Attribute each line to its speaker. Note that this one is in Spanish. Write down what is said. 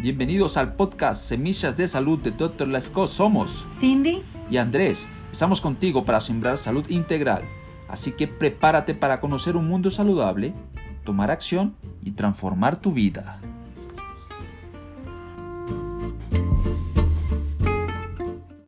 Speaker 1: Bienvenidos al podcast Semillas de Salud de Dr. Life Somos
Speaker 2: Cindy
Speaker 1: y Andrés. Estamos contigo para sembrar salud integral. Así que prepárate para conocer un mundo saludable, tomar acción y transformar tu vida.